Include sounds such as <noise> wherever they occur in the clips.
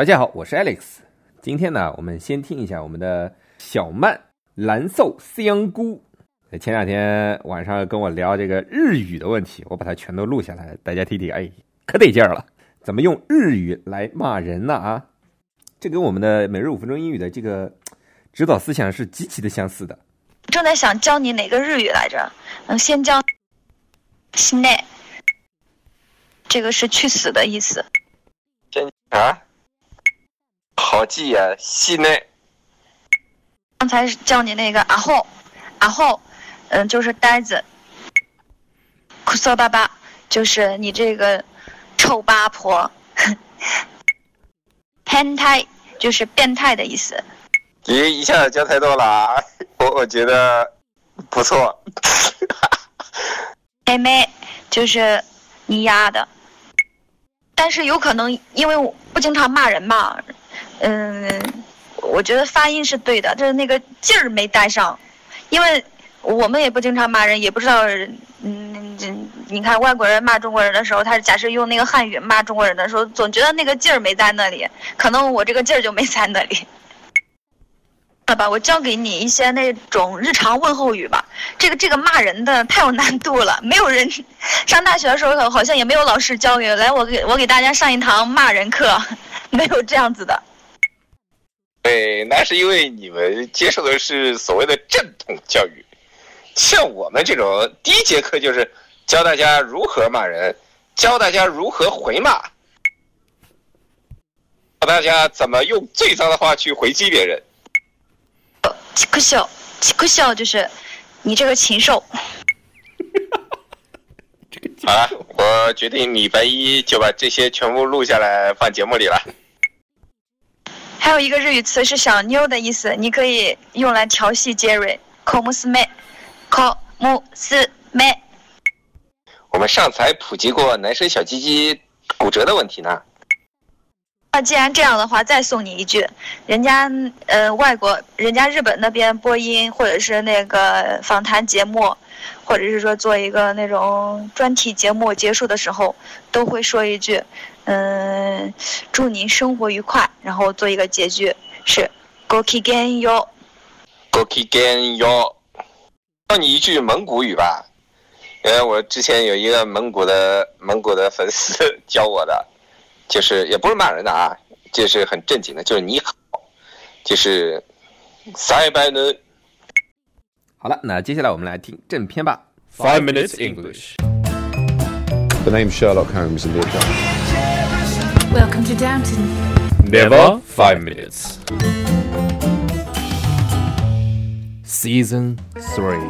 大家好，我是 Alex。今天呢，我们先听一下我们的小曼蓝瘦香菇。前两天晚上跟我聊这个日语的问题，我把它全都录下来，大家听听，哎，可得劲儿了。怎么用日语来骂人呢？啊，这跟我们的每日五分钟英语的这个指导思想是极其的相似的。正在想教你哪个日语来着？嗯，先教西内，这个是去死的意思。真啊？好记呀，西内。刚才叫你那个阿后，阿后，嗯，就是呆子。哭骚巴巴，就是你这个臭八婆。<laughs> 变态就是变态的意思。咦，一下子教太多了啊！<laughs> 我我觉得不错。<laughs> 妹妹就是你丫的，但是有可能因为我不经常骂人嘛。嗯，我觉得发音是对的，就是那个劲儿没带上，因为我们也不经常骂人，也不知道，嗯，你看外国人骂中国人的时候，他假设用那个汉语骂中国人的时候，总觉得那个劲儿没在那里，可能我这个劲儿就没在那里。好吧，我教给你一些那种日常问候语吧。这个这个骂人的太有难度了，没有人上大学的时候好像也没有老师教给来，我给我给大家上一堂骂人课，没有这样子的。对，那是因为你们接受的是所谓的正统教育，像我们这种第一节课就是教大家如何骂人，教大家如何回骂，教大家怎么用最脏的话去回击别人。气哭笑，气哭笑就是你这个禽兽。<laughs> 好了，我决定礼拜一就把这些全部录下来放节目里了。还有一个日语词是小妞的意思，你可以用来调戏杰瑞。口木斯妹，口木斯妹。我们上次还普及过男生小鸡鸡骨折的问题呢。那既然这样的话，再送你一句，人家呃外国，人家日本那边播音或者是那个访谈节目，或者是说做一个那种专题节目结束的时候，都会说一句，嗯，祝您生活愉快，然后做一个结句是 “goki gen yo”。Goki gen yo，教你一句蒙古语吧，因为我之前有一个蒙古的蒙古的粉丝教我的。就是也不是骂人的啊，就是很正经的，就是你好，就是塞拜呢。好了，那接下来我们来听正片吧。 Five minutes English. The name's Sherlock Holmes in the account. Welcome to Downton. Never five minutes. Season Three，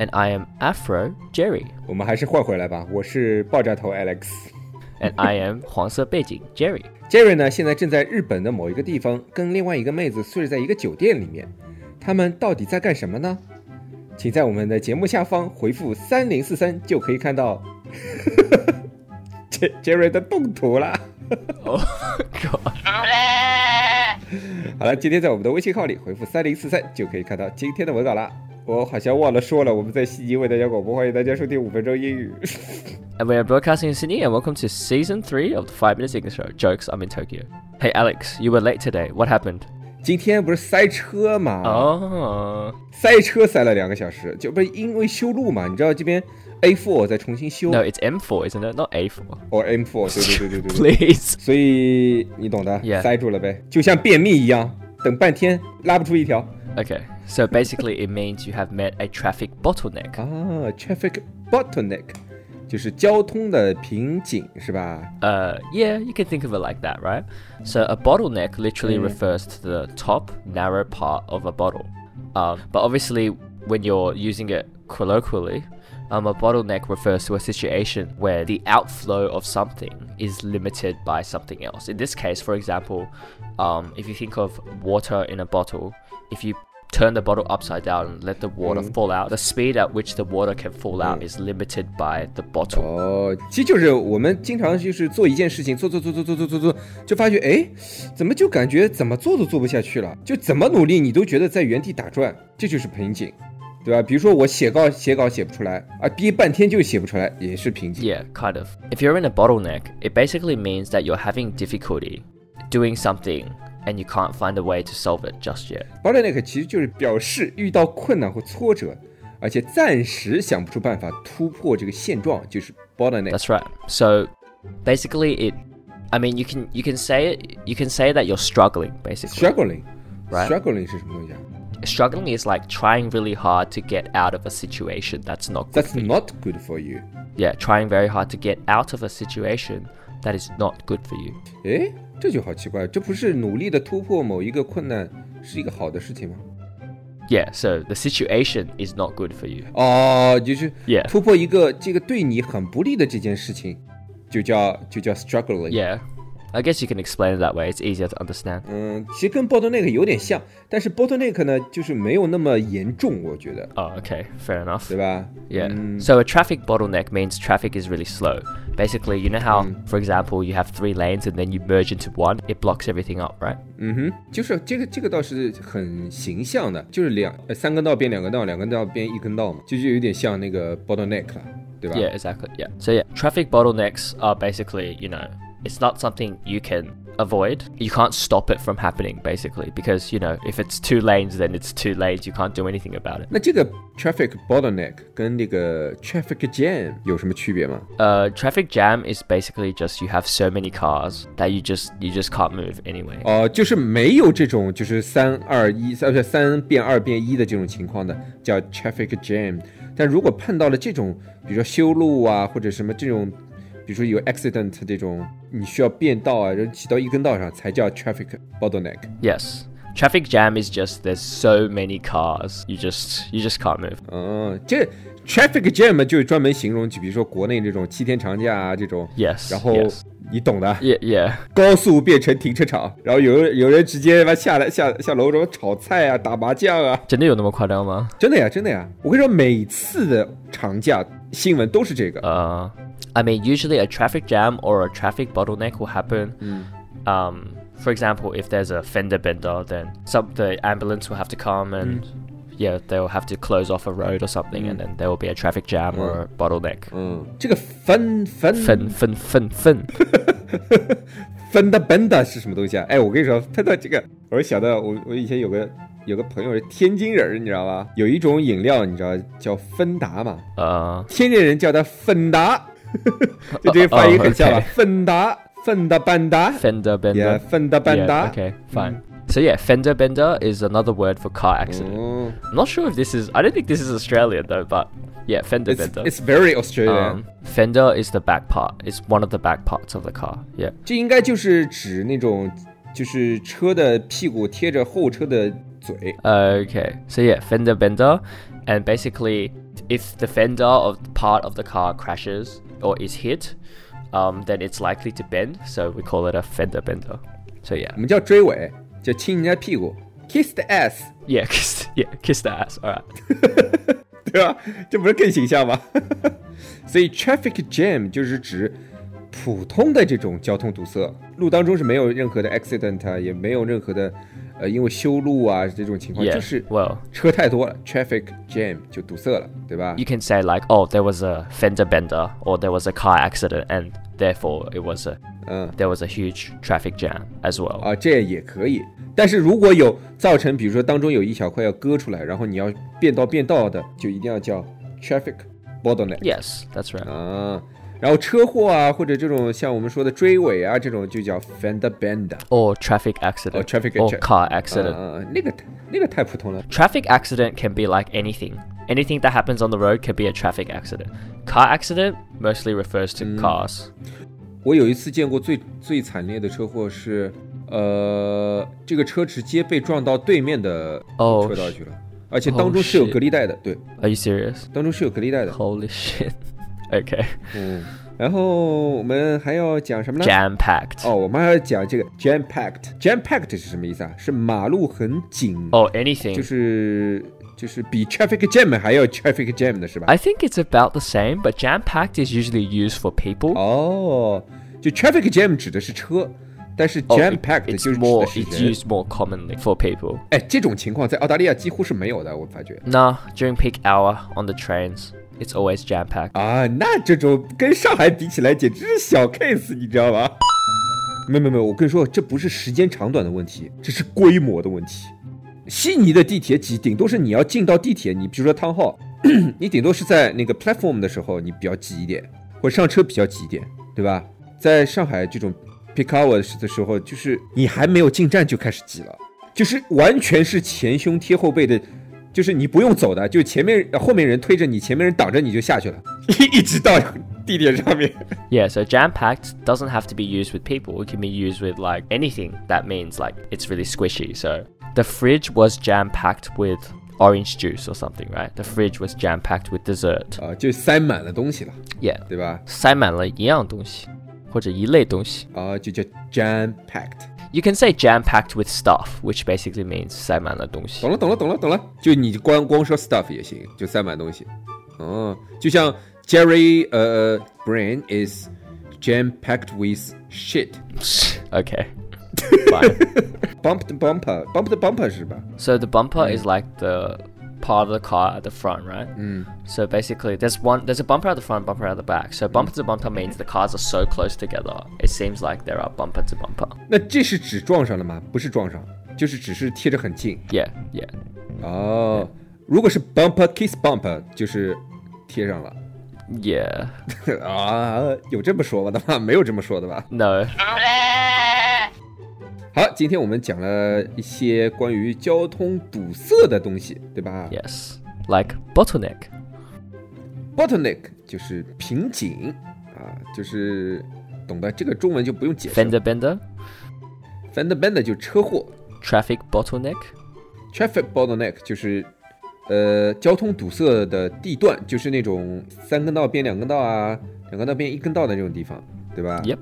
and I am Afro Jerry, 我们还是换回来吧，我是爆炸头 Alex。and I am <laughs> 黄色背景 Jerry. Jerry 呢，现在正在日本的某一个地方，跟另外一个妹子睡在一个酒店里面。他们到底在干什么呢？请在我们的节目下方回复三零四三，就可以看到 <laughs> J Jerry 的动图了。Oh <laughs> god. 好了，今天在我们的微信号里回复三零四三，就可以看到今天的文稿啦。我好像忘了说了，我们在悉尼为大家广播，欢迎大家收听五分钟英语。And we are broadcasting in Sydney, and welcome to season three of the Five Minutes English Show. Jokes, I'm in Tokyo. Hey Alex, you were late today. What happened? 今天不是塞车吗？Oh. 塞车塞了两个小时，就不是因为修路嘛？你知道这边 A4 在重新修 No, it's M4, isn't it? Not A4. 哦 M4，对对对对对对，Please. 所以你懂的塞住了呗，就像便秘一样，等半天拉不出一条 Okay, so basically it means you have met a traffic bottleneck. 啊，traffic bottleneck 就是交通的瓶颈是吧？ Uh, yeah, you can think of it like that, right? So a bottleneck literally Yeah. refers to the top narrow part of a bottle. Um, but obviously, when you're using it colloquially, Um, a bottleneck refers to a situation where the outflow of something is limited by something else. In this case, for example, um, if you think of water in a bottle, if you turn the bottle upside down and let the water fall out, the speed at which the water can fall out is limited by the bottle. 哦，其实就是我们经常就是做一件事情，做做做做做做做做，就发觉哎，怎么就感觉怎么做都做不下去了，就怎么努力你都觉得在原地打转，这就是瓶颈，对吧？比如说我写稿写稿写不出来啊，憋半天就写不出来，也是瓶颈。 Yeah, kind of. If you're in a bottleneck, it basically means that you're having difficulty doing something and you can't find a way to solve it just yet. bottleneck 其实就是表示遇到困难或挫折，而且暂时想不出办法突破这个现状，就是 bottleneck。 That's right. So basically it I mean you can you can say it you can say that you're struggling basically. struggling。 Right. struggling 是什么东西啊 Struggling is like trying really hard to get out of a situation that's not good？That's for you. not good for you。 Yeah, trying very hard to get out of a situation that is not good for you. 哎，这就好奇怪，这不是努力的突破某一个困难是一个好的事情吗？ Yeah, so the situation is not good for you. 哦，就是 Yeah. 突破一个这个对你很不利的这件事情，就叫就叫 struggling。 Yeah. I guess you can explain it that way. It's easier to understand. 嗯，其实跟 bottleneck 有点像，但是 bottleneck 呢，就是没有那么严重，我觉得， Oh, okay. Fair enough. 对吧？ Yeah. 嗯 So a traffic bottleneck means traffic is really slow. Basically, you know how, for example, you have three lanes and then you merge into one, it blocks everything up, right? 嗯哼，就是这个这个倒是很形象的，就是两呃三根道变两根道，两根道变一根道嘛，就就有点像那个 bottleneck 了，对吧 Yeah, exactly. Yeah. So yeah, traffic bottlenecks are basically, you know, it's not something you can avoid. You can't stop it from happening basically because, you know, if it's two lanes then it's two lanes. You can't do anything about it. 那这个 traffic bottleneck 跟那个 traffic jam 有什么区别吗？ Uh, traffic jam is basically just you have so many cars that you just you just can't move anyway. 哦、就是没有这种就是三二一三不是三变二变一的这种情况的，叫 traffic jam。但如果碰到了这种，比如说修路啊，或者什么这种， 比如说有 accident 这种，你需要变道啊，然后骑到一根道上，才叫 traffic bottleneck。Yes. Traffic jam is just there's so many cars. You just you just can't move. 嗯，这 traffic jam 就是专门形容，就比如说国内这种七天长假啊这种，Yes. 然后 yes. 你懂的，Yeah, yeah. 高速变成停车场，然后有人有人直接他妈下来下下楼什么炒菜啊、打麻将啊，真的有那么夸张吗？真的呀，真的呀！我跟你说，每次的长假新闻都是这个。Uh, I mean, usually a traffic jam or a traffic bottleneck will happen. Um, for example, if there's a fender bender, then some the ambulance will have to come and yeah, they'll have to close off a road or something, and then there will be a traffic jam or a bottleneck. 嗯，这个分分 Fin, fin, fin, fin. 分的 benda 是什么东西啊？哎，我跟你说，分到这个，我就想到我我以前有个有个朋友是天津人儿，你知道吧？有一种饮料，你知道叫芬达嘛？ Uh, 天津人叫它芬达，就这个发音很像吧？哦，OK 芬达，芬达班达， fender <laughs> <laughs> 呀， bender. 芬达班 Yeah, 达。 okay, fine. So yeah, fender bender is another word for car accident. 哦 I'm not sure if this is. I don't think this is Australian though, but yeah, fender ，it's bender. it's very Australian。 Um, fender is the back part. It's one of the back parts of the car. Yeah. 这应该就是指那种，就是车的屁股贴着后车的嘴。 Okay. So yeah, fender bender, and basically, if the fender of part of the car crashes or is hit, um, then it's likely to bend. So we call it a fender bender. So yeah, 我们叫追尾， 叫亲人家屁股，kiss the ass，yeah, kiss, yeah, kiss the ass. All right. 对吧？这不是更形象吗？所以 traffic jam 就是指普通的这种交通堵塞，路当中是没有任何的 accident 啊，也没有任何的呃因为修路啊这种情况， Yeah. 就是 Well, 车太多了，traffic jam 就堵塞了，对吧 you？can say like, oh, there was a fender bender, or there was a car accident, and therefore it was a 嗯 there was a huge traffic jam as well. 啊，这也可以。但是如果有造成，比如说当中有一小块要割出来，然后你要变道变道的，就一定要叫 traffic bottleneck。 Yes, that's right. 啊， 然后车祸啊，或者这种像我们说的追尾啊，这种就叫 fender bender。 Or traffic accident. Or traffic or accident. car accident. 啊，那个太那个太普通了。 Traffic accident can be like anything. Anything that happens on the road can be a traffic accident. Car accident mostly refers to cars. 我有一次见过最最惨烈的车祸是，呃，这个车直接被撞到对面的哦车道去了。 而且当中是有 Oh, shit. 隔离带的，对， Are you serious? 当中是有隔离带的。 Holy shit. <laughs> Okay. 嗯，然后我们还要讲什么呢？ Jam packed. 哦，我们还要讲这个 jam packed。jam packed 是什么意思啊？是马路很紧， Or anything. 就是就是比 traffic jam 还要 traffic jam 的是吧？ I think it's about the same, but jam packed is usually used for people. 哦，就 traffic jam 指的是车，但是 Oh, jam it- packed 就 it's 是指 more 的是 it's 人。 used more commonly for people. 哎，这种情况在澳大利亚几乎是没有的，我发觉。 Nah, during peak hour on the trains, It's always jam packed. 啊，那这种跟上海比起来简直是小 case，你知道吗？没有没有没有，我跟你说，这不是时间长短的问题，这是规模的问题。悉尼的地铁挤，顶多是你要进到地铁，你比如说 town <clears throat> hall，你顶多是在那个 platform 的时候你比较挤一点，或上车比较挤一点，对吧？在上海这种 peak hour 的时候，就是你还没有进站就开始挤了，就是完全是前胸贴后背的，就是你不用走的，就前面后面人推着你，前面人挡着你就下去了，一一直到地铁上面。 Yeah, so <laughs> jam packed doesn't have to be used with people. It can be used with like anything that means like it's really squishy. So the fridge was jam packed with orange juice or something, right? The fridge was jam packed with dessert. 啊，就塞满了东西了， Yeah. 对吧？塞满了一样东西，或者一类东西。啊，就叫 jam packed。 You can say jam packed with stuff, which basically means 塞满了东西。懂了，懂了，懂了，懂了。就你光光说 stuff 也行，就塞满东西。哦，就像 Jerry 呃 brain is jam packed with shit。 okay. <laughs> <laughs> Fine. bumped bumper bumped bumper 是吧？ So the bumper is like the part of the car at the front, right? So basically, there's one, there's a bumper at the front, bumper at the back. So bumper to bumper means the cars are so close together. It seems like there are bumper to bumper. 那这是指撞上了吗？不是撞上，就是只是贴着很近。 Yeah, yeah. 哦，如果是 bumper kiss bumper，就是贴上了。 Yeah. <laughs> <laughs> 啊，有这么说的吗？没有这么说的吧？ No. 好，今天我们讲了一些关于交通堵塞的东西，对吧 Yes. Like bottleneck. bottleneck 就是瓶颈啊，就是懂得这个中文就不用解释。Fender bender. fender bender 就车祸 Traffic bottleneck.，traffic bottleneck 就是呃交通堵塞的地段，就是那种三根道变两根道啊，两根道变一根道的这种地方，对吧 Yep.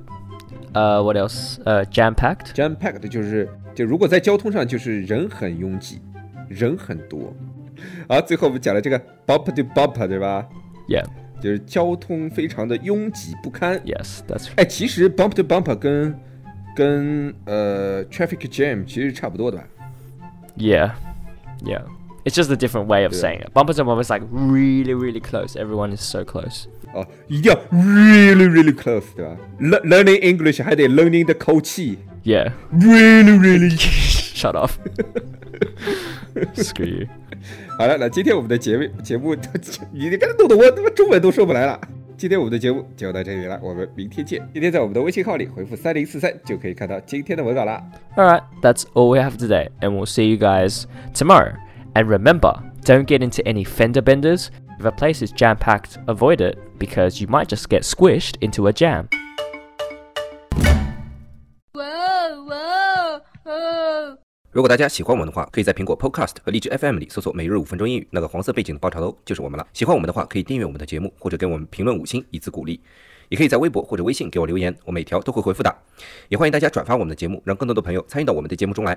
Uh, what else? Uh, jam packed. jam packed 就是就如果在交通上就是人很拥挤，人很多。好，最后我们讲了这个 bumper to bumper，对吧？ Yeah. 就是交通非常的拥挤不堪。 Yes, that's 哎，其实 bump to bumper 跟跟呃 traffic jam 其实差不多的吧？ yeah, yeah. It's just a different way of Yeah. saying it. Bumper to bumper is like really, really close. Everyone is so close. 哦，一定要 really really close，对吧？Lear- Learning English 还得 learning 的口气 Yeah. ，really really。 <laughs> Shut off. <laughs> Screw you. <laughs> 好了，那今天我们的节目节目，你刚才弄得我他妈中文都说不来了。今天我们的节目就到这里了，我们明天见。今天在我们的微信号里回复三零四三就可以看到今天的文稿了。 Alright, that's all we have today, and we'll see you guys tomorrow. And remember, don't get into any fender benders. If a place is jam packed, avoid it because you might just get squished into a jam. Whoa, whoa, whoa. 如果大家喜欢我们的话，可以在苹果 Podcast 和荔枝 FM 里搜索“每日五分钟英语”，那个黄色背景的爆炒头就是我们了。喜欢我们的话，可以订阅我们的节目，或者给我们评论五星以资鼓励。也可以在微博或者微信给我留言，我每条都会回复的。也欢迎大家转发我们的节目，让更多的朋友参与到我们的节目中来。